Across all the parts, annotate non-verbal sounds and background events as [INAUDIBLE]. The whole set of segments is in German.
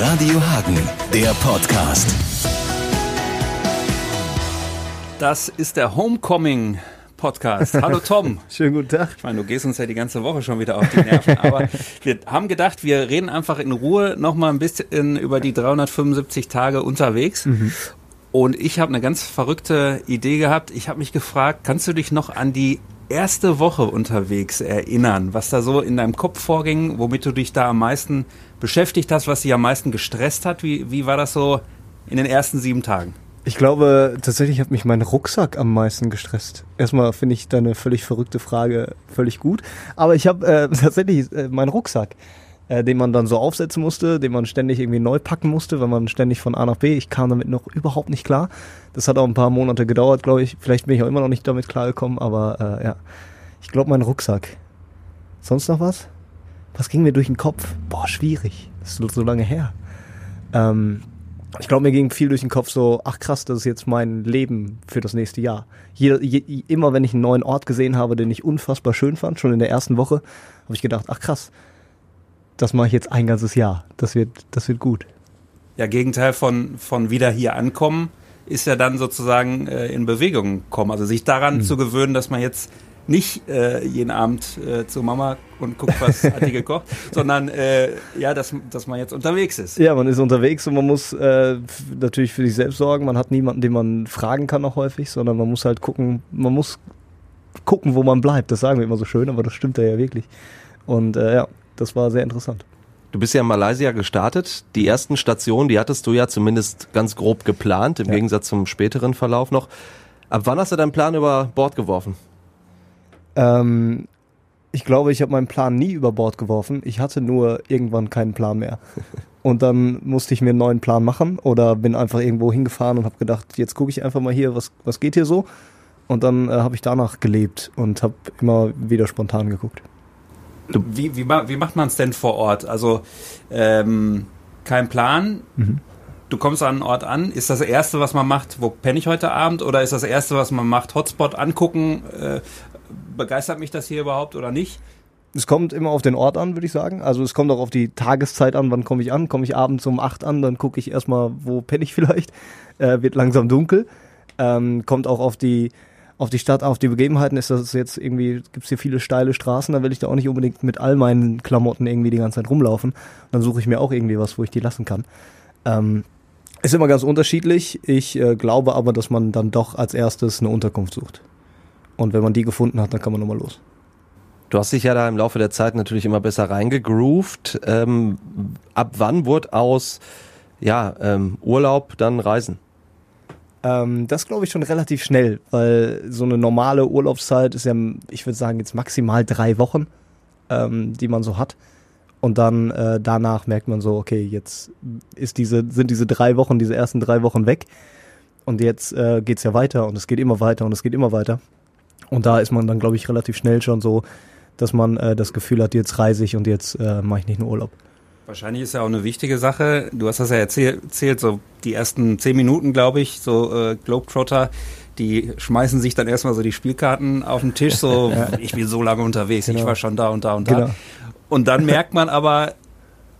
Radio Hagen, der Podcast. Das ist der Homecoming Podcast. Hallo Tom. [LAUGHS] Schönen guten Tag. Ich meine, du gehst uns ja die ganze Woche schon wieder auf die Nerven, aber [LAUGHS] wir haben gedacht, wir reden einfach in Ruhe nochmal ein bisschen über die 375 Tage unterwegs. Mhm. Und ich habe eine ganz verrückte Idee gehabt. Ich habe mich gefragt, kannst du dich noch an die erste Woche unterwegs erinnern, was da so in deinem Kopf vorging, womit du dich da am meisten beschäftigt hast, was dich am meisten gestresst hat? Wie, wie war das so in den ersten sieben Tagen? Ich glaube, tatsächlich hat mich mein Rucksack am meisten gestresst. Erstmal finde ich deine völlig verrückte Frage völlig gut. Aber ich habe äh, [LAUGHS] tatsächlich äh, meinen Rucksack, äh, den man dann so aufsetzen musste, den man ständig irgendwie neu packen musste, wenn man ständig von A nach B. Ich kam damit noch überhaupt nicht klar. Das hat auch ein paar Monate gedauert, glaube ich. Vielleicht bin ich auch immer noch nicht damit klargekommen, aber äh, ja. Ich glaube, mein Rucksack. Sonst noch was? Was ging mir durch den Kopf? Boah, schwierig. Das ist so lange her. Ähm, ich glaube, mir ging viel durch den Kopf so, ach krass, das ist jetzt mein Leben für das nächste Jahr. Je, je, immer wenn ich einen neuen Ort gesehen habe, den ich unfassbar schön fand, schon in der ersten Woche, habe ich gedacht, ach krass, das mache ich jetzt ein ganzes Jahr. Das wird, das wird gut. Ja, Gegenteil von, von wieder hier ankommen ist ja dann sozusagen äh, in Bewegung kommen. Also sich daran mhm. zu gewöhnen, dass man jetzt nicht äh, jeden Abend äh, zu Mama und guckt, was hat die gekocht, [LAUGHS] sondern äh, ja, dass, dass man jetzt unterwegs ist. Ja, man ist unterwegs und man muss äh, natürlich für sich selbst sorgen. Man hat niemanden, den man fragen kann auch häufig, sondern man muss halt gucken, man muss gucken, wo man bleibt. Das sagen wir immer so schön, aber das stimmt ja wirklich. Und äh, ja, das war sehr interessant. Du bist ja in Malaysia gestartet. Die ersten Stationen, die hattest du ja zumindest ganz grob geplant, im ja. Gegensatz zum späteren Verlauf noch. Ab wann hast du deinen Plan über Bord geworfen? Ähm, ich glaube, ich habe meinen Plan nie über Bord geworfen. Ich hatte nur irgendwann keinen Plan mehr. [LAUGHS] Und dann musste ich mir einen neuen Plan machen oder bin einfach irgendwo hingefahren und habe gedacht, jetzt gucke ich einfach mal hier, was, was geht hier so. Und dann äh, habe ich danach gelebt und habe immer wieder spontan geguckt. Wie, wie, wie macht man es denn vor Ort? Also ähm, kein Plan. Mhm. Du kommst an einen Ort an. Ist das Erste, was man macht, wo penne ich heute Abend? Oder ist das Erste, was man macht, Hotspot angucken? Äh, begeistert mich das hier überhaupt oder nicht? Es kommt immer auf den Ort an, würde ich sagen. Also es kommt auch auf die Tageszeit an, wann komme ich an. Komme ich abends um acht an, dann gucke ich erstmal, wo penne ich [LAUGHS] vielleicht. Äh, wird langsam dunkel. Ähm, kommt auch auf die auf die Stadt, auf die Begebenheiten ist das jetzt irgendwie, gibt es hier viele steile Straßen, da will ich da auch nicht unbedingt mit all meinen Klamotten irgendwie die ganze Zeit rumlaufen. Dann suche ich mir auch irgendwie was, wo ich die lassen kann. Ähm, ist immer ganz unterschiedlich. Ich äh, glaube aber, dass man dann doch als erstes eine Unterkunft sucht. Und wenn man die gefunden hat, dann kann man nochmal los. Du hast dich ja da im Laufe der Zeit natürlich immer besser reingegroovt. Ähm, ab wann wurde aus ja, ähm, Urlaub dann Reisen? Ähm, das glaube ich schon relativ schnell, weil so eine normale Urlaubszeit ist ja, ich würde sagen, jetzt maximal drei Wochen, ähm, die man so hat. Und dann äh, danach merkt man so, okay, jetzt ist diese, sind diese drei Wochen, diese ersten drei Wochen weg. Und jetzt äh, geht es ja weiter und es geht immer weiter und es geht immer weiter. Und da ist man dann, glaube ich, relativ schnell schon so, dass man äh, das Gefühl hat, jetzt reise ich und jetzt äh, mache ich nicht nur Urlaub. Wahrscheinlich ist ja auch eine wichtige Sache. Du hast das ja erzählt, so die ersten zehn Minuten, glaube ich, so äh, Globetrotter, die schmeißen sich dann erstmal so die Spielkarten auf den Tisch, so ja. [LAUGHS] ich bin so lange unterwegs, genau. ich war schon da und da und da. Genau. Und dann [LAUGHS] merkt man aber,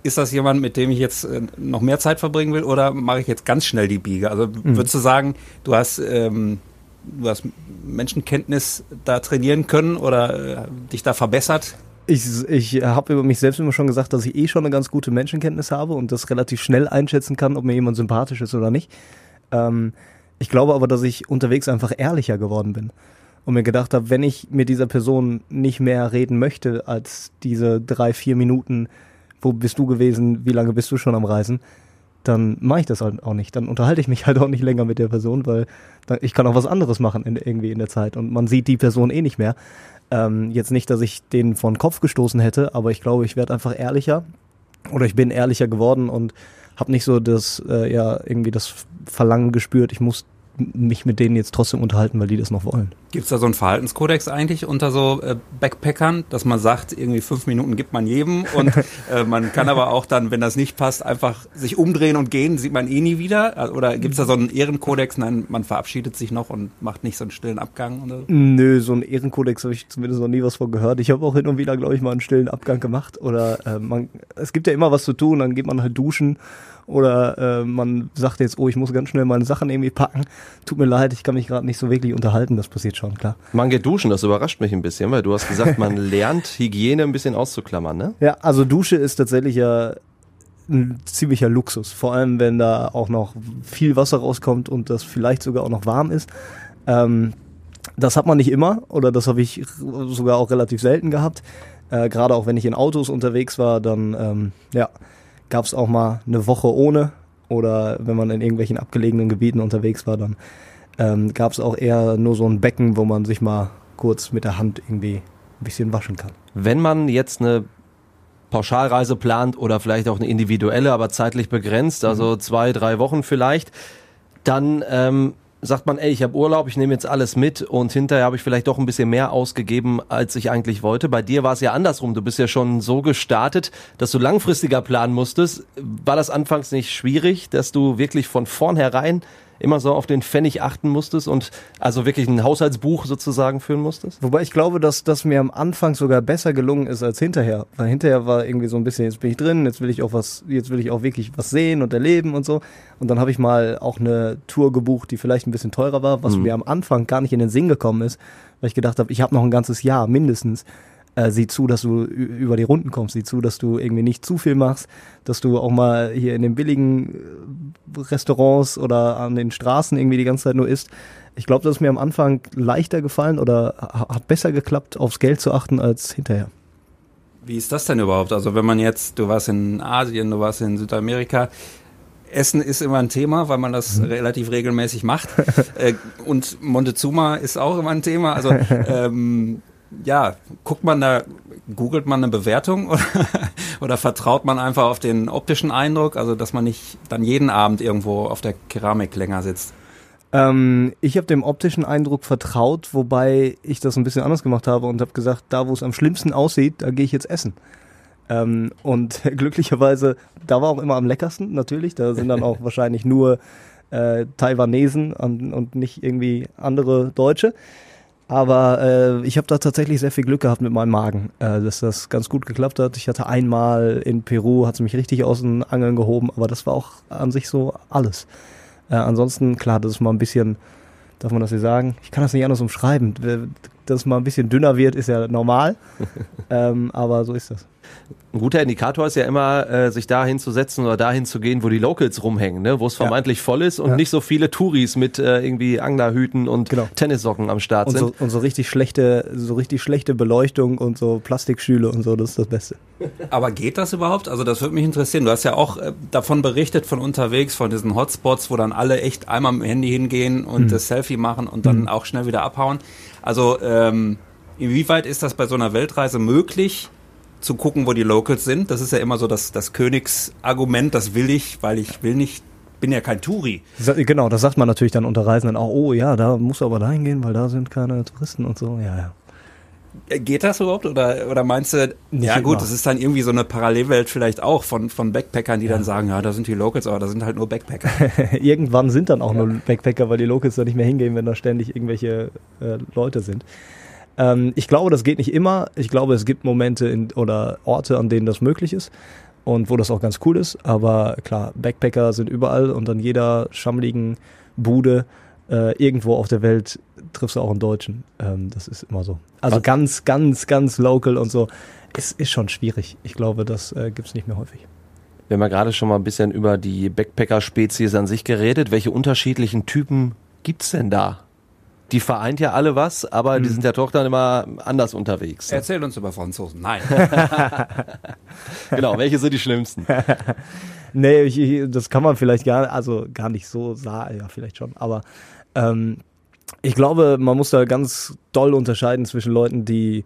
ist das jemand, mit dem ich jetzt äh, noch mehr Zeit verbringen will oder mache ich jetzt ganz schnell die Biege? Also mhm. würdest du sagen, du hast ähm, du hast Menschenkenntnis da trainieren können oder äh, dich da verbessert? Ich, ich habe über mich selbst immer schon gesagt, dass ich eh schon eine ganz gute Menschenkenntnis habe und das relativ schnell einschätzen kann, ob mir jemand sympathisch ist oder nicht. Ähm, ich glaube aber, dass ich unterwegs einfach ehrlicher geworden bin und mir gedacht habe, wenn ich mit dieser Person nicht mehr reden möchte als diese drei, vier Minuten, wo bist du gewesen, wie lange bist du schon am Reisen, dann mache ich das halt auch nicht. Dann unterhalte ich mich halt auch nicht länger mit der Person, weil ich kann auch was anderes machen in, irgendwie in der Zeit und man sieht die Person eh nicht mehr. Ähm, jetzt nicht, dass ich den von Kopf gestoßen hätte, aber ich glaube, ich werde einfach ehrlicher. Oder ich bin ehrlicher geworden und habe nicht so das, äh, ja, irgendwie das Verlangen gespürt, ich muss mich mit denen jetzt trotzdem unterhalten, weil die das noch wollen. Gibt es da so einen Verhaltenskodex eigentlich unter so äh, Backpackern, dass man sagt, irgendwie fünf Minuten gibt man jedem und [LAUGHS] äh, man kann aber auch dann, wenn das nicht passt, einfach sich umdrehen und gehen, sieht man eh nie wieder? Oder gibt es da so einen Ehrenkodex? Nein, man verabschiedet sich noch und macht nicht so einen stillen Abgang? Oder? Nö, so einen Ehrenkodex habe ich zumindest noch nie was von gehört. Ich habe auch hin und wieder, glaube ich, mal einen stillen Abgang gemacht. Oder äh, man, es gibt ja immer was zu tun, dann geht man halt duschen oder äh, man sagt jetzt, oh, ich muss ganz schnell meine Sachen irgendwie packen. Tut mir leid, ich kann mich gerade nicht so wirklich unterhalten. Das passiert schon, klar. Man geht duschen, das überrascht mich ein bisschen, weil du hast gesagt, man [LAUGHS] lernt Hygiene ein bisschen auszuklammern, ne? Ja, also Dusche ist tatsächlich ja ein ziemlicher Luxus. Vor allem, wenn da auch noch viel Wasser rauskommt und das vielleicht sogar auch noch warm ist. Ähm, das hat man nicht immer oder das habe ich sogar auch relativ selten gehabt. Äh, Gerade auch wenn ich in Autos unterwegs war, dann ähm, ja, gab es auch mal eine Woche ohne. Oder wenn man in irgendwelchen abgelegenen Gebieten unterwegs war, dann ähm, gab es auch eher nur so ein Becken, wo man sich mal kurz mit der Hand irgendwie ein bisschen waschen kann. Wenn man jetzt eine Pauschalreise plant oder vielleicht auch eine individuelle, aber zeitlich begrenzt, also mhm. zwei, drei Wochen vielleicht, dann ähm, sagt man, ey, ich habe Urlaub, ich nehme jetzt alles mit und hinterher habe ich vielleicht doch ein bisschen mehr ausgegeben, als ich eigentlich wollte. Bei dir war es ja andersrum. Du bist ja schon so gestartet, dass du langfristiger planen musstest. War das anfangs nicht schwierig, dass du wirklich von vornherein immer so auf den Pfennig achten musstest und also wirklich ein Haushaltsbuch sozusagen führen musstest? Wobei ich glaube, dass das mir am Anfang sogar besser gelungen ist als hinterher. Weil hinterher war irgendwie so ein bisschen, jetzt bin ich drin, jetzt will ich auch was, jetzt will ich auch wirklich was sehen und erleben und so. Und dann habe ich mal auch eine Tour gebucht, die vielleicht ein bisschen teurer war, was mhm. mir am Anfang gar nicht in den Sinn gekommen ist, weil ich gedacht habe, ich habe noch ein ganzes Jahr mindestens äh, sieh zu, dass du über die Runden kommst, sieh zu, dass du irgendwie nicht zu viel machst, dass du auch mal hier in den billigen äh, Restaurants oder an den Straßen irgendwie die ganze Zeit nur isst. Ich glaube, das ist mir am Anfang leichter gefallen oder hat besser geklappt, aufs Geld zu achten als hinterher. Wie ist das denn überhaupt? Also wenn man jetzt, du warst in Asien, du warst in Südamerika, Essen ist immer ein Thema, weil man das mhm. relativ regelmäßig macht. äh, und Montezuma ist auch immer ein Thema. Also [LAUGHS] ähm, ja, guckt man da, googelt man eine Bewertung [LAUGHS] oder, oder vertraut man einfach auf den optischen Eindruck, also dass man nicht dann jeden Abend irgendwo auf der Keramik länger sitzt? Ähm, ich habe dem optischen Eindruck vertraut, wobei ich das ein bisschen anders gemacht habe und habe gesagt, da wo es am schlimmsten aussieht, da gehe ich jetzt essen. Ähm, und [LAUGHS] glücklicherweise, da war auch immer am leckersten, natürlich. Da sind dann auch [LAUGHS] wahrscheinlich nur äh, Taiwanesen und, und nicht irgendwie andere Deutsche. Aber äh, ich habe da tatsächlich sehr viel Glück gehabt mit meinem Magen, äh, dass das ganz gut geklappt hat. Ich hatte einmal in Peru, hat es mich richtig aus den Angeln gehoben, aber das war auch an sich so alles. Äh, ansonsten, klar, das ist mal ein bisschen, darf man das hier sagen? Ich kann das nicht anders umschreiben. Dass es mal ein bisschen dünner wird, ist ja normal. [LAUGHS] ähm, aber so ist das. Ein guter Indikator ist ja immer, äh, sich dahin zu setzen oder dahin zu gehen, wo die Locals rumhängen, ne? wo es vermeintlich ja. voll ist und ja. nicht so viele Touris mit äh, irgendwie Anglerhüten und genau. Tennissocken am Start und sind. So, und so richtig schlechte, so richtig schlechte Beleuchtung und so Plastikschüle und so, das ist das Beste. Aber geht das überhaupt? Also das würde mich interessieren. Du hast ja auch äh, davon berichtet von unterwegs, von diesen Hotspots, wo dann alle echt einmal mit dem Handy hingehen und mhm. das Selfie machen und dann mhm. auch schnell wieder abhauen. Also ähm, inwieweit ist das bei so einer Weltreise möglich? Zu gucken, wo die Locals sind. Das ist ja immer so das, das Königsargument, das will ich, weil ich will nicht, bin ja kein Touri. Genau, das sagt man natürlich dann unter Reisenden auch, oh ja, da musst du aber dahin gehen, weil da sind keine Touristen und so, ja, ja. Äh, geht das überhaupt oder, oder meinst du, Nicht ja gut, immer. das ist dann irgendwie so eine Parallelwelt vielleicht auch von, von Backpackern, die ja. dann sagen, ja, da sind die Locals, aber da sind halt nur Backpacker. [LAUGHS] Irgendwann sind dann auch ja. nur Backpacker, weil die Locals da nicht mehr hingehen, wenn da ständig irgendwelche äh, Leute sind. Ähm, ich glaube, das geht nicht immer. Ich glaube, es gibt Momente in, oder Orte, an denen das möglich ist und wo das auch ganz cool ist. Aber klar, Backpacker sind überall und an jeder schammligen Bude äh, irgendwo auf der Welt triffst du auch einen Deutschen. Ähm, das ist immer so. Also ganz, ganz, ganz local und so. Es ist schon schwierig. Ich glaube, das äh, gibt es nicht mehr häufig. Wir haben ja gerade schon mal ein bisschen über die Backpacker-Spezies an sich geredet. Welche unterschiedlichen Typen gibt es denn da? Die vereint ja alle was, aber hm. die sind ja doch dann immer anders unterwegs. Erzähl uns über Franzosen. Nein. [LAUGHS] genau, welche sind die schlimmsten? [LAUGHS] nee, ich, das kann man vielleicht gar, also gar nicht so sagen, ja, vielleicht schon, aber ähm, ich glaube, man muss da ganz doll unterscheiden zwischen Leuten, die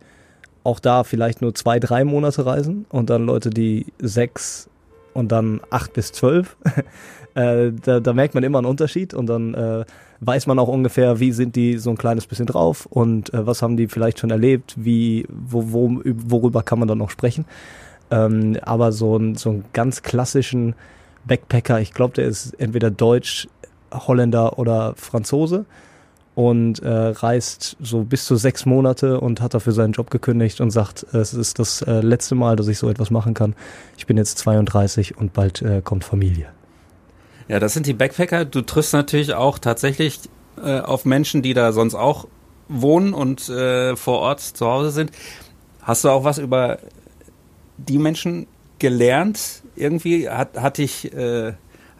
auch da vielleicht nur zwei, drei Monate reisen und dann Leute, die sechs, und dann acht bis zwölf, [LAUGHS] äh, da, da merkt man immer einen Unterschied und dann äh, weiß man auch ungefähr, wie sind die so ein kleines bisschen drauf und äh, was haben die vielleicht schon erlebt, wie, wo, wo, worüber kann man dann noch sprechen. Ähm, aber so, ein, so einen ganz klassischen Backpacker, ich glaube, der ist entweder Deutsch, Holländer oder Franzose und äh, reist so bis zu sechs Monate und hat dafür seinen Job gekündigt und sagt, es ist das äh, letzte Mal, dass ich so etwas machen kann. Ich bin jetzt 32 und bald äh, kommt Familie. Ja, das sind die Backpacker. Du triffst natürlich auch tatsächlich äh, auf Menschen, die da sonst auch wohnen und äh, vor Ort zu Hause sind. Hast du auch was über die Menschen gelernt? Irgendwie hat, hat dich äh,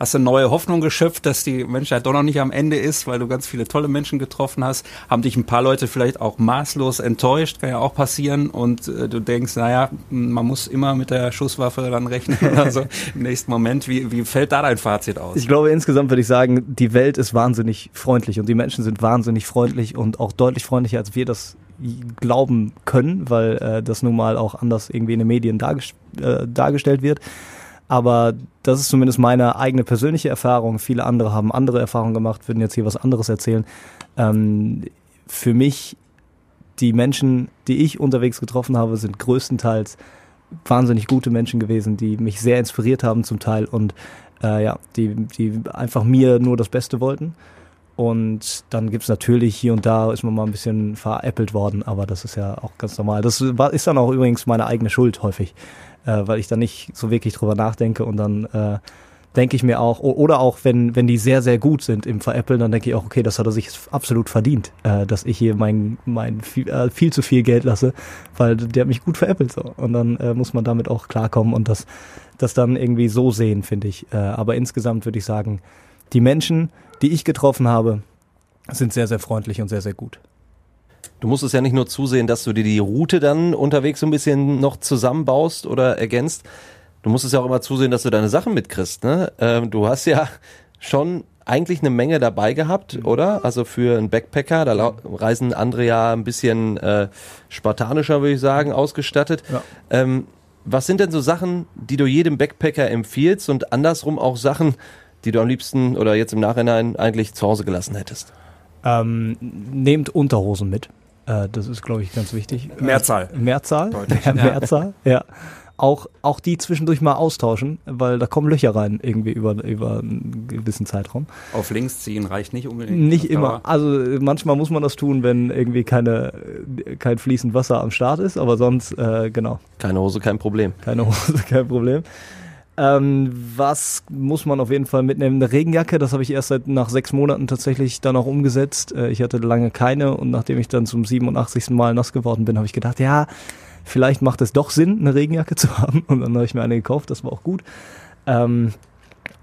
Hast du neue Hoffnung geschöpft, dass die Menschheit doch noch nicht am Ende ist, weil du ganz viele tolle Menschen getroffen hast? Haben dich ein paar Leute vielleicht auch maßlos enttäuscht? Kann ja auch passieren. Und äh, du denkst, naja, man muss immer mit der Schusswaffe dann rechnen [LAUGHS] oder im nächsten Moment. Wie, wie fällt da dein Fazit aus? Ich glaube, insgesamt würde ich sagen, die Welt ist wahnsinnig freundlich und die Menschen sind wahnsinnig freundlich und auch deutlich freundlicher, als wir das glauben können, weil äh, das nun mal auch anders irgendwie in den Medien dargest äh, dargestellt wird. Aber das ist zumindest meine eigene persönliche Erfahrung. Viele andere haben andere Erfahrungen gemacht, würden jetzt hier was anderes erzählen. Ähm, für mich, die Menschen, die ich unterwegs getroffen habe, sind größtenteils wahnsinnig gute Menschen gewesen, die mich sehr inspiriert haben zum Teil und äh, ja, die, die einfach mir nur das Beste wollten. Und dann gibt's natürlich hier und da ist man mal ein bisschen veräppelt worden, aber das ist ja auch ganz normal. Das ist dann auch übrigens meine eigene Schuld häufig äh, weil ich da nicht so wirklich drüber nachdenke und dann äh, denke ich mir auch, oder auch wenn, wenn die sehr, sehr gut sind im Veräppeln, dann denke ich auch, okay, das hat er sich absolut verdient, äh, dass ich hier mein, mein viel, äh, viel zu viel Geld lasse, weil der hat mich gut veräppelt so. Und dann äh, muss man damit auch klarkommen und das, das dann irgendwie so sehen, finde ich. Äh, aber insgesamt würde ich sagen, die Menschen, die ich getroffen habe, sind sehr, sehr freundlich und sehr, sehr gut. Du musst es ja nicht nur zusehen, dass du dir die Route dann unterwegs so ein bisschen noch zusammenbaust oder ergänzt. Du musst es ja auch immer zusehen, dass du deine Sachen mitkriegst. Ne? Ähm, du hast ja schon eigentlich eine Menge dabei gehabt, mhm. oder? Also für einen Backpacker, da reisen andere ja ein bisschen äh, spartanischer, würde ich sagen, ausgestattet. Ja. Ähm, was sind denn so Sachen, die du jedem Backpacker empfiehlst und andersrum auch Sachen, die du am liebsten oder jetzt im Nachhinein eigentlich zu Hause gelassen hättest? Ähm, nehmt Unterhosen mit. Äh, das ist, glaube ich, ganz wichtig. Mehrzahl. Äh, Mehrzahl. [LAUGHS] Ja, Mehrzahl, ja. Auch, auch die zwischendurch mal austauschen, weil da kommen Löcher rein irgendwie über, über einen gewissen Zeitraum. Auf links ziehen reicht nicht unbedingt. Nicht immer. Also manchmal muss man das tun, wenn irgendwie keine, kein fließend Wasser am Start ist, aber sonst, äh, genau. Keine Hose, kein Problem. Keine Hose, [LAUGHS] kein Problem. Ähm, was muss man auf jeden Fall mitnehmen? Eine Regenjacke, das habe ich erst seit nach sechs Monaten tatsächlich dann auch umgesetzt. Äh, ich hatte lange keine und nachdem ich dann zum 87. Mal nass geworden bin, habe ich gedacht, ja, vielleicht macht es doch Sinn, eine Regenjacke [LAUGHS] zu haben. Und dann habe ich mir eine gekauft, das war auch gut. Ähm,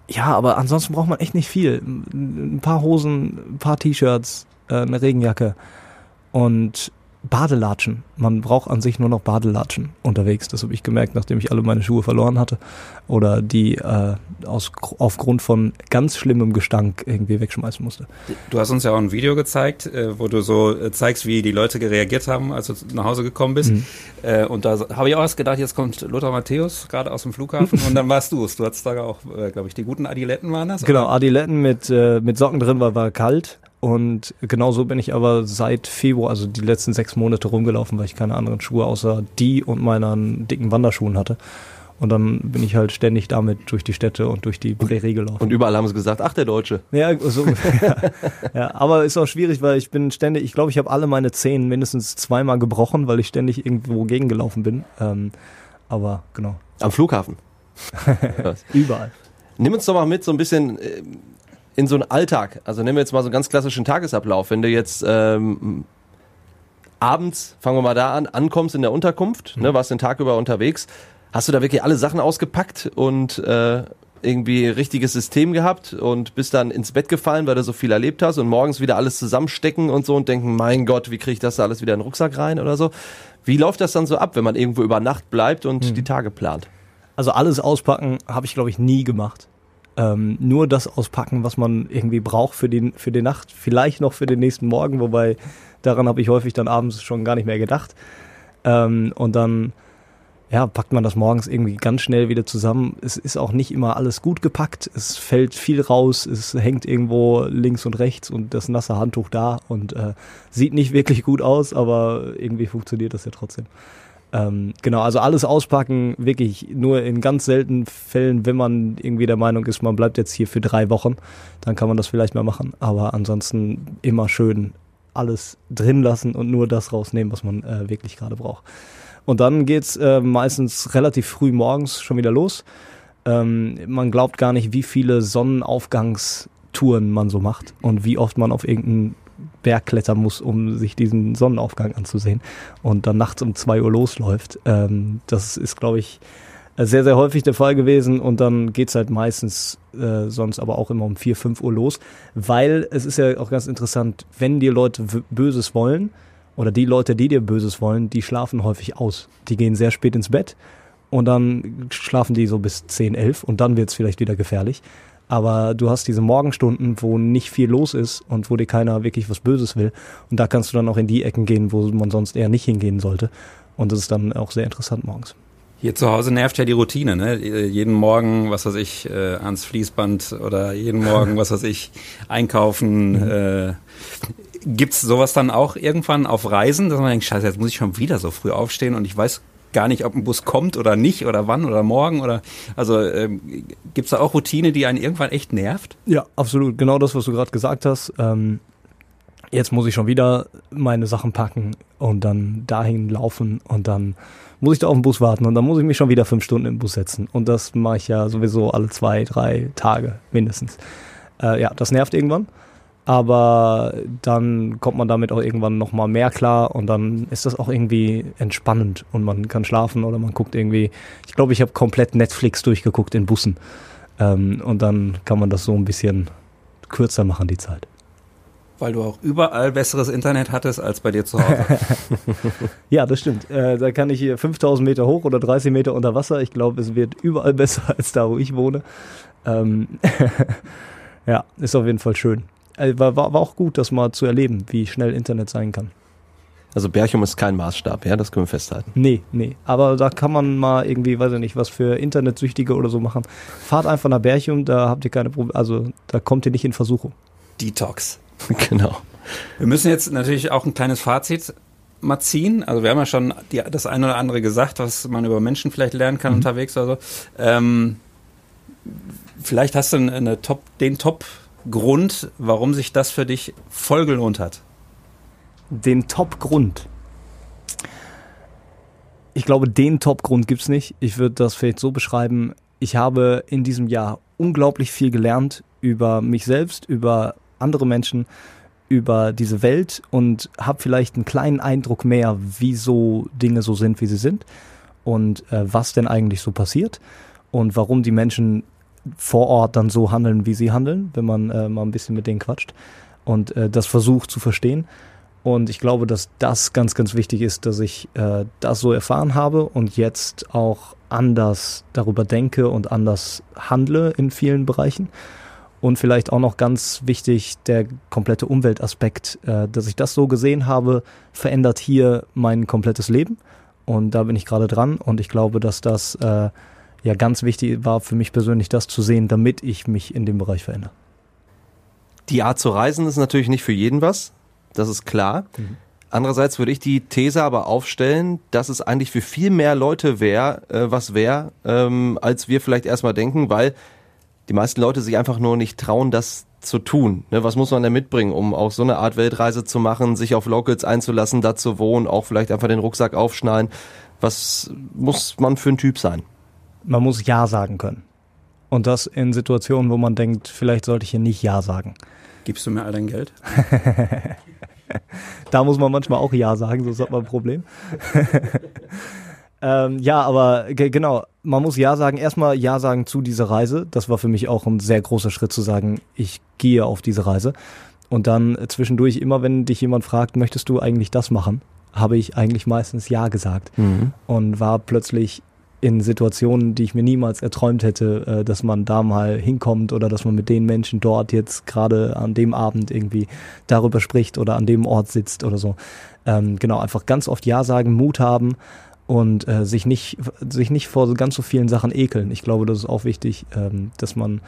ja, aber ansonsten braucht man echt nicht viel. Ein paar Hosen, ein paar T-Shirts, äh, eine Regenjacke und Badelatschen. Man braucht an sich nur noch Badelatschen unterwegs. Das habe ich gemerkt, nachdem ich alle meine Schuhe verloren hatte oder die äh, aus, aufgrund von ganz schlimmem Gestank irgendwie wegschmeißen musste. Du hast uns ja auch ein Video gezeigt, äh, wo du so äh, zeigst, wie die Leute reagiert haben, als du nach Hause gekommen bist. Mhm. Äh, und da habe ich auch erst gedacht, jetzt kommt Lothar Matthäus gerade aus dem Flughafen [LAUGHS] und dann warst du es. Du hattest da auch, äh, glaube ich, die guten Adiletten waren das? Genau, oder? Adiletten mit, äh, mit Socken drin, weil war kalt. Und genauso bin ich aber seit Februar, also die letzten sechs Monate rumgelaufen, weil ich keine anderen Schuhe außer die und meinen dicken Wanderschuhen hatte. Und dann bin ich halt ständig damit durch die Städte und durch die Prärie gelaufen. Und überall haben sie gesagt, ach der Deutsche. Ja, so [LAUGHS] ja. ja, aber ist auch schwierig, weil ich bin ständig, ich glaube, ich habe alle meine Zehen mindestens zweimal gebrochen, weil ich ständig irgendwo gegengelaufen bin. Ähm, aber genau. Am Flughafen. [LAUGHS] Überall. Nimm uns doch mal mit so ein bisschen äh, in so einen Alltag. Also nehmen wir jetzt mal so einen ganz klassischen Tagesablauf. Wenn du jetzt ähm, abends, fangen wir mal da an, ankommst in der Unterkunft, mhm. ne, warst den Tag über unterwegs, hast du da wirklich alle Sachen ausgepackt und äh, irgendwie richtiges System gehabt und bist dann ins Bett gefallen, weil du so viel erlebt hast und morgens wieder alles zusammenstecken und so und denken, mein Gott, wie kriege ich das da alles wieder in den Rucksack rein oder so. Wie läuft das dann so ab, wenn man irgendwo über Nacht bleibt und mhm. die Tage plant? Also alles auspacken habe ich, glaube ich, nie gemacht ähm, nur das auspacken, was man irgendwie braucht für, den, für die Nacht, vielleicht noch für den nächsten Morgen, wobei daran habe ich häufig dann abends schon gar nicht mehr gedacht. Ähm, und dann ja, packt man das morgens irgendwie ganz schnell wieder zusammen. Es ist auch nicht immer alles gut gepackt. Es fällt viel raus. Es hängt irgendwo links und rechts und das nasse Handtuch da und äh, sieht nicht wirklich gut aus, aber irgendwie funktioniert das ja trotzdem. Ähm, genau, also alles auspacken, wirklich nur in ganz seltenen Fällen, wenn man irgendwie der Meinung ist, man bleibt jetzt hier für drei Wochen, dann kann man das vielleicht mal machen. Aber ansonsten immer schön alles drin lassen und nur das rausnehmen, was man äh, wirklich gerade braucht. Und dann geht's äh, meistens relativ früh morgens schon wieder los. Ähm, man glaubt gar nicht, wie viele Sonnenaufgangstouren man so macht und wie oft man auf irgendeinen Berg klettern muss, um sich diesen Sonnenaufgang anzusehen und dann nachts um zwei Uhr losläuft. Ähm, das ist, glaube ich, sehr, sehr häufig der Fall gewesen und dann geht's halt meistens äh, sonst aber auch immer um vier, fünf Uhr los, weil es ist ja auch ganz interessant, wenn dir Leute Böses wollen oder die Leute, die dir Böses wollen, die schlafen häufig aus. Die gehen sehr spät ins Bett und dann schlafen die so bis zehn, elf und dann wird's vielleicht wieder gefährlich. Aber du hast diese Morgenstunden, wo nicht viel los ist und wo dir keiner wirklich was Böses will. Und da kannst du dann auch in die Ecken gehen, wo man sonst eher nicht hingehen sollte. Und das ist dann auch sehr interessant morgens. Hier zu Hause nervt ja die Routine, ne? Jeden Morgen, was weiß ich, äh, ans Fließband oder jeden Morgen, [LAUGHS] was weiß ich, einkaufen. Mhm. Äh, gibt's sowas dann auch irgendwann auf Reisen, dass man denkt, scheiße, jetzt muss ich schon wieder so früh aufstehen und ich weiß gar nicht, ob ein Bus kommt oder nicht oder wann oder morgen oder also ähm, gibt da auch Routine, die einen irgendwann echt nervt? Ja, absolut. Genau das, was du gerade gesagt hast. Ähm, jetzt muss ich schon wieder meine Sachen packen und dann dahin laufen und dann muss ich da auf den Bus warten und dann muss ich mich schon wieder fünf Stunden im Bus setzen. Und das mache ich ja sowieso alle zwei, drei Tage mindestens. Äh, ja, das nervt irgendwann. Aber dann kommt man damit auch irgendwann nochmal mehr klar und dann ist das auch irgendwie entspannend und man kann schlafen oder man guckt irgendwie. Ich glaube, ich habe komplett Netflix durchgeguckt in Bussen. Ähm, und dann kann man das so ein bisschen kürzer machen, die Zeit. Weil du auch überall besseres Internet hattest als bei dir zu Hause. [LAUGHS] ja, das stimmt. Äh, da kann ich hier 5000 Meter hoch oder 30 Meter unter Wasser. Ich glaube, es wird überall [LAUGHS] besser als da, wo ich wohne. Ähm [LAUGHS] ja, ist auf jeden Fall schön. Äh, war, war, auch gut, das mal zu erleben, wie schnell Internet sein kann. Also Berchum ist kein Maßstab, ja, das können wir festhalten. Nee, nee. Aber da kann man mal irgendwie, weiß ich nicht, was für Internetsüchtige oder so machen. Fahrt einfach nach Berchum, da habt ihr keine Probleme, also da kommt ihr nicht in Versuchung. Detox. [LAUGHS] genau. Wir müssen jetzt natürlich auch ein kleines Fazit mal ziehen. Also wir haben ja schon die, das eine oder andere gesagt, was man über Menschen vielleicht lernen kann mhm. unterwegs oder so. Ähm, vielleicht hast du eine Top, den Top-Grund, warum sich das für dich voll gelohnt hat. Den Top-Grund. Ich glaube, den Top-Grund gibt es nicht. Ich würde das vielleicht so beschreiben. Ich habe in diesem Jahr unglaublich viel gelernt über mich selbst, über andere Menschen über diese Welt und habe vielleicht einen kleinen Eindruck mehr, wieso Dinge so sind, wie sie sind und äh, was denn eigentlich so passiert und warum die Menschen vor Ort dann so handeln, wie sie handeln, wenn man äh, mal ein bisschen mit denen quatscht und äh, das versucht zu verstehen. Und ich glaube, dass das ganz, ganz wichtig ist, dass ich äh, das so erfahren habe und jetzt auch anders darüber denke und anders handle in vielen Bereichen. Und vielleicht auch noch ganz wichtig, der komplette Umweltaspekt, äh, dass ich das so gesehen habe, verändert hier mein komplettes Leben. Und da bin ich gerade dran. Und ich glaube, dass das äh, ja ganz wichtig war für mich persönlich, das zu sehen, damit ich mich in dem Bereich verändere. Die Art zu reisen ist natürlich nicht für jeden was. Das ist klar. Mhm. Andererseits würde ich die These aber aufstellen, dass es eigentlich für viel mehr Leute wäre, äh, was wäre, ähm, als wir vielleicht erstmal denken, weil die meisten Leute sich einfach nur nicht trauen, das zu tun. Ne, was muss man denn mitbringen, um auch so eine Art Weltreise zu machen, sich auf Locals einzulassen, da zu wohnen, auch vielleicht einfach den Rucksack aufschneiden? Was muss man für ein Typ sein? Man muss Ja sagen können. Und das in Situationen, wo man denkt, vielleicht sollte ich hier nicht Ja sagen. Gibst du mir all dein Geld? [LAUGHS] da muss man manchmal auch Ja sagen, sonst hat man ein Problem. [LAUGHS] Ähm, ja, aber genau, man muss Ja sagen. Erstmal Ja sagen zu dieser Reise. Das war für mich auch ein sehr großer Schritt zu sagen, ich gehe auf diese Reise. Und dann zwischendurch, immer wenn dich jemand fragt, möchtest du eigentlich das machen, habe ich eigentlich meistens Ja gesagt. Mhm. Und war plötzlich in Situationen, die ich mir niemals erträumt hätte, äh, dass man da mal hinkommt oder dass man mit den Menschen dort jetzt gerade an dem Abend irgendwie darüber spricht oder an dem Ort sitzt oder so. Ähm, genau, einfach ganz oft Ja sagen, Mut haben und äh, sich nicht sich nicht vor ganz so vielen Sachen ekeln. Ich glaube, das ist auch wichtig, ähm, dass man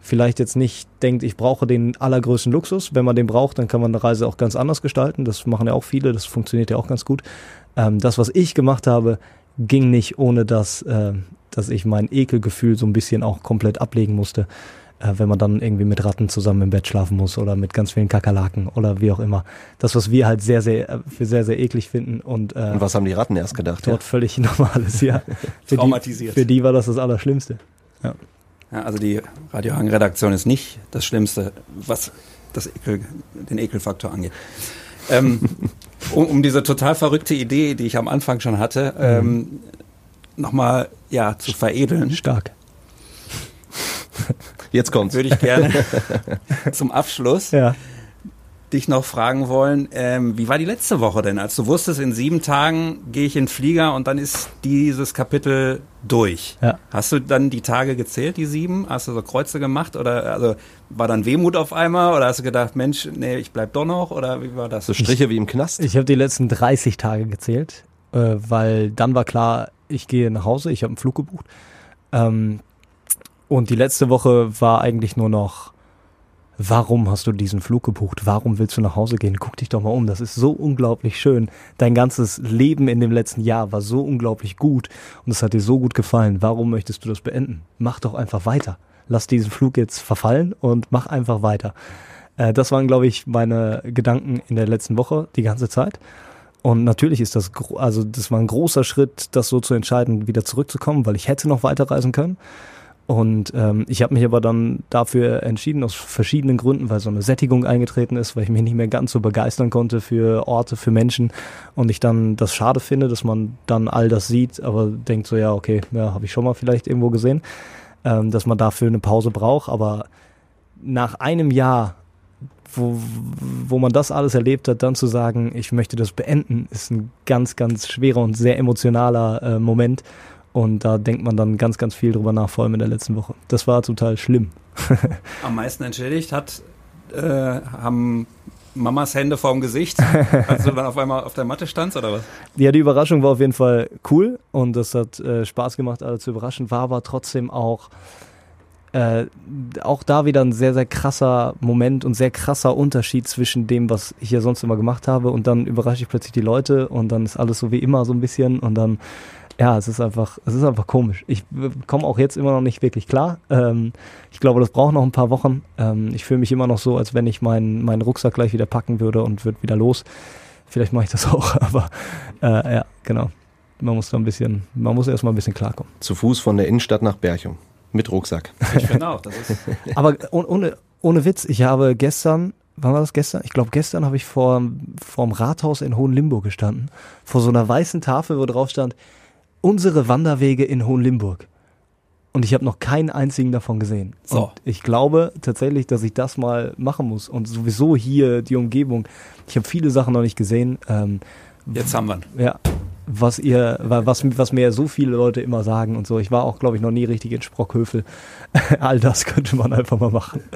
vielleicht jetzt nicht denkt, ich brauche den allergrößten Luxus. Wenn man den braucht, dann kann man eine Reise auch ganz anders gestalten. Das machen ja auch viele, das funktioniert ja auch ganz gut. Ähm, das, was ich gemacht habe, ging nicht ohne dass, äh, dass ich mein Ekelgefühl so ein bisschen auch komplett ablegen musste äh, wenn man dann irgendwie mit Ratten zusammen im Bett schlafen muss oder mit ganz vielen Kakerlaken oder wie auch immer. Das, was wir halt sehr, sehr, für sehr, sehr eklig finden und, äh, und was haben die Ratten erst gedacht? Dort ja? völlig [LAUGHS] normales, ja. für Traumatisiert. Die, für die war das das Allerschlimmste. Ja. ja also die Radio Hang Redaktion ist nicht das Schlimmste, was das Ekel, den Ekelfaktor angeht. Ähm, um, um, diese total verrückte Idee, die ich am Anfang schon hatte, mhm. ähm, nochmal ja, zu veredeln. Stark. Jetzt kommt's. Würde ich gerne [LAUGHS] zum Abschluss ja. Dich noch fragen wollen, ähm, wie war die letzte Woche denn? Als du wusstest, in sieben Tagen gehe ich in den Flieger und dann ist dieses Kapitel durch. Ja. Hast du dann die Tage gezählt, die sieben? Hast du so Kreuze gemacht? Oder also war dann Wehmut auf einmal? Oder hast du gedacht, Mensch, nee, ich bleib doch noch? Oder wie war das? So Striche wie im Knast? Ich habe die letzten 30 Tage gezählt, äh, weil dann war klar, ich gehe nach Hause, ich habe einen Flug gebucht. Ähm, und die letzte Woche war eigentlich nur noch, warum hast du diesen Flug gebucht? Warum willst du nach Hause gehen? Guck dich doch mal um. Das ist so unglaublich schön. Dein ganzes Leben in dem letzten Jahr war so unglaublich gut und es hat dir so gut gefallen. Warum möchtest du das beenden? Mach doch einfach weiter. Lass diesen Flug jetzt verfallen und mach einfach weiter. Äh, das waren, glaube ich, meine Gedanken in der letzten Woche die ganze Zeit. Und natürlich ist das, also das war ein großer Schritt, das so zu entscheiden, wieder zurückzukommen, weil ich hätte noch weiterreisen können. Und ähm, ich habe mich aber dann dafür entschieden, aus verschiedenen Gründen, weil so eine Sättigung eingetreten ist, weil ich mich nicht mehr ganz so begeistern konnte für Orte, für Menschen. Und ich dann das schade finde, dass man dann all das sieht, aber denkt so, ja, okay, ja, habe ich schon mal vielleicht irgendwo gesehen, ähm, dass man dafür eine Pause braucht. Aber nach einem Jahr wo, wo man das alles erlebt hat, dann zu sagen, ich möchte das beenden, ist ein ganz, ganz schwerer und sehr emotionaler äh, Moment. Und da denkt man dann ganz, ganz viel drüber nach, vor allem in der letzten Woche. Das war total schlimm. [LAUGHS] Am meisten entschädigt hat, äh, haben Mamas Hände vorm Gesicht, als du dann auf einmal auf der Matte standst oder was? Ja, die Überraschung war auf jeden Fall cool und das hat äh, Spaß gemacht, alle zu überraschen, war aber trotzdem auch äh, auch da wieder ein sehr, sehr krasser Moment und sehr krasser Unterschied zwischen dem, was ich ja sonst immer gemacht habe und dann überrasche ich plötzlich die Leute und dann ist alles so wie immer so ein bisschen und dann ja, es ist einfach, es ist einfach komisch. Ich komme auch jetzt immer noch nicht wirklich klar. Ähm, ich glaube, das braucht noch ein paar Wochen. Ähm, ich fühle mich immer noch so, als wenn ich meinen meinen Rucksack gleich wieder packen würde und würde wieder los. Vielleicht mache ich das [LAUGHS] auch, aber äh, ja, genau. Man muss da ein bisschen, man muss erstmal ein bisschen klarkommen. Zu Fuß von der Innenstadt nach Berchum. Mit Rucksack. Ich finde auch, das ist. [LAUGHS] aber ohne, ohne Witz, ich habe gestern, wann war das gestern? Ich glaube, gestern habe ich vor, vor dem Rathaus in Hohenlimburg gestanden. Vor so einer weißen Tafel, wo drauf stand, unsere Wanderwege in Hohenlimburg. Und ich habe noch keinen einzigen davon gesehen. So. Und ich glaube tatsächlich, dass ich das mal machen muss. Und sowieso hier die Umgebung. Ich habe viele Sachen noch nicht gesehen. Ähm, Jetzt haben wir Ja. Was ihr, was, was mir so viele Leute immer sagen und so. Ich war auch, glaube ich, noch nie richtig in Sprockhövel. [LAUGHS] All das könnte man einfach mal machen. [LAUGHS]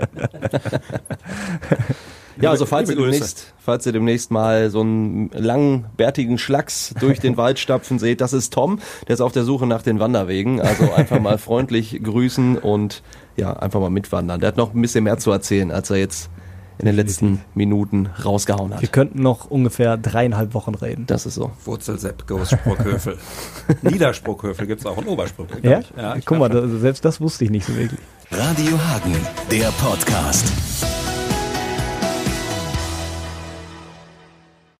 Ja, also falls ihr, demnächst, falls ihr demnächst mal so einen langen, bärtigen Schlacks durch den Wald stapfen seht, das ist Tom, der ist auf der Suche nach den Wanderwegen. Also einfach mal freundlich grüßen und ja, einfach mal mitwandern. Der hat noch ein bisschen mehr zu erzählen, als er jetzt in den letzten Minuten rausgehauen hat. Wir könnten noch ungefähr dreieinhalb Wochen reden. Das ist so. Wurzelsepp, Goes, Sprockhöfel. [LAUGHS] Niedersprockhöfel gibt es auch in Obersprockhöfel. Ja? ja Guck mal, da, selbst das wusste ich nicht so wirklich. Radio Hagen, der Podcast.